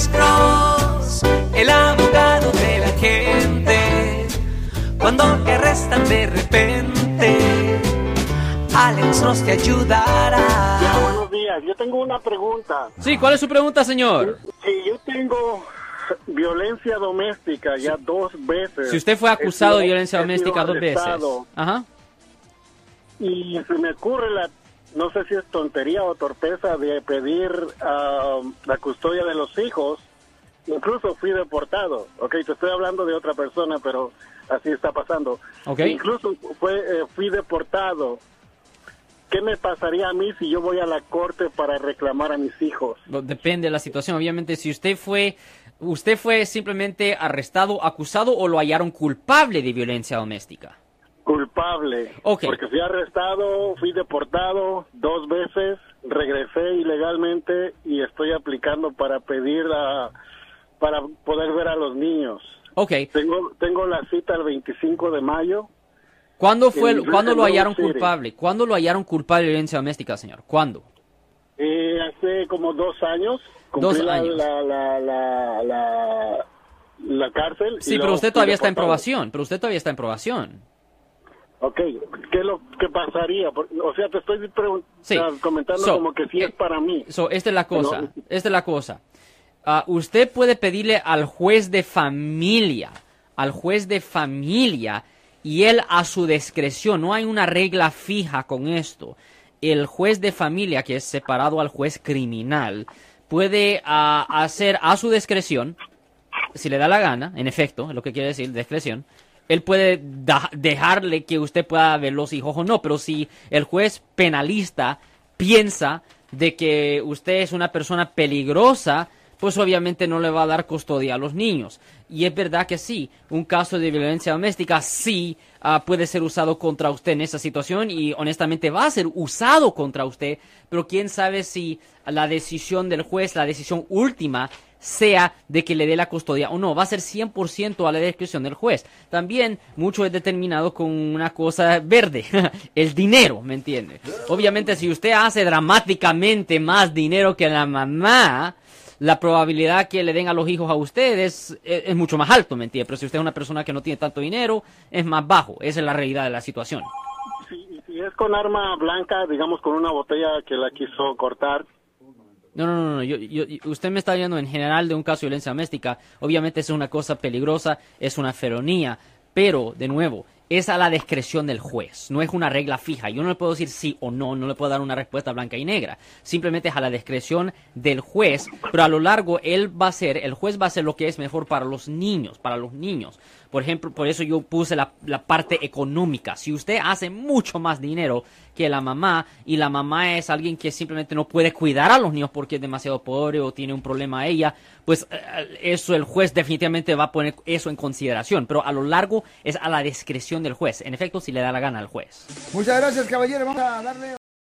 Alex Cross, el abogado de la gente. Cuando te arrestan de repente, Alex Cross te ayudará. buenos días. Yo tengo una pregunta. Sí, ¿cuál es su pregunta, señor? Si yo tengo violencia doméstica ya dos veces. Si usted fue acusado de sido- violencia he sido doméstica dos veces. Ajá. Y se me ocurre la, no sé si es tontería o torpeza de pedir la custodia de los hijos. Incluso fui deportado. Ok, te estoy hablando de otra persona, pero así está pasando. Ok. Incluso fue, eh, fui deportado. ¿Qué me pasaría a mí si yo voy a la corte para reclamar a mis hijos? Depende de la situación. Obviamente, si usted fue, usted fue simplemente arrestado, acusado o lo hallaron culpable de violencia doméstica. Culpable. Ok. Porque fui arrestado, fui deportado dos veces, regresé ilegalmente y estoy aplicando para pedir a, para poder ver a los niños. Ok. Tengo, tengo la cita el 25 de mayo. ¿Cuándo fue, En ¿cuándo lo hallaron City. culpable? ¿Cuándo lo hallaron culpable de violencia doméstica, señor? ¿Cuándo? Eh, hace como dos años. Cumplí Dos años. La, la, la, la, la cárcel. Sí, pero usted todavía está en probación. Pero usted todavía está en probación. Ok, ¿qué es lo que pasaría? O sea, te estoy Sí. comentando So, como que si es para mí. So, esta es la cosa. Pero- Esta es la cosa. Ah, usted puede pedirle al juez de familia, al juez de familia, y él a su discreción. No hay una regla fija con esto. El juez de familia, que es separado al juez criminal, puede ah, hacer a su discreción, si le da la gana, en efecto, es lo que quiere decir, discreción, él puede dejarle que usted pueda ver los hijos o no, pero si el juez penalista piensa de que usted es una persona peligrosa, pues obviamente no le va a dar custodia a los niños. Y es verdad que sí, un caso de violencia doméstica sí ah, puede ser usado contra usted en esa situación y honestamente va a ser usado contra usted, pero quién sabe si la decisión del juez, la decisión última, sea de que le dé la custodia o no. Va a ser 100% a la discreción del juez. También mucho es determinado con una cosa verde, el dinero, ¿me entiende? Obviamente si usted hace dramáticamente más dinero que la mamá, la probabilidad que le den a los hijos a ustedes es, es mucho más alto, ¿me entiende? Pero si usted es una persona que no tiene tanto dinero, es más bajo. Esa es la realidad de la situación. Si, si es con arma blanca, digamos con una botella que la quiso cortar, No, no, no, no. Yo, yo- usted me está hablando en general de un caso de violencia doméstica. Obviamente es una cosa peligrosa, es una felonía, pero, de nuevo, es a la discreción del juez. No es una regla fija. Yo no le puedo decir sí o no, no le puedo dar una respuesta blanca y negra. Simplemente es a la discreción del juez, pero a lo largo él va a ser, el juez va a hacer lo que es mejor para los niños, para los niños. Por ejemplo, por eso yo puse la, la parte económica. Si usted hace mucho más dinero que la mamá y la mamá es alguien que simplemente no puede cuidar a los niños porque es demasiado pobre o tiene un problema ella, pues eh, eso el juez definitivamente va a poner eso en consideración. Pero a lo largo es a la discreción del juez. En efecto, si le da la gana al juez. Muchas gracias, caballero. Vamos a darle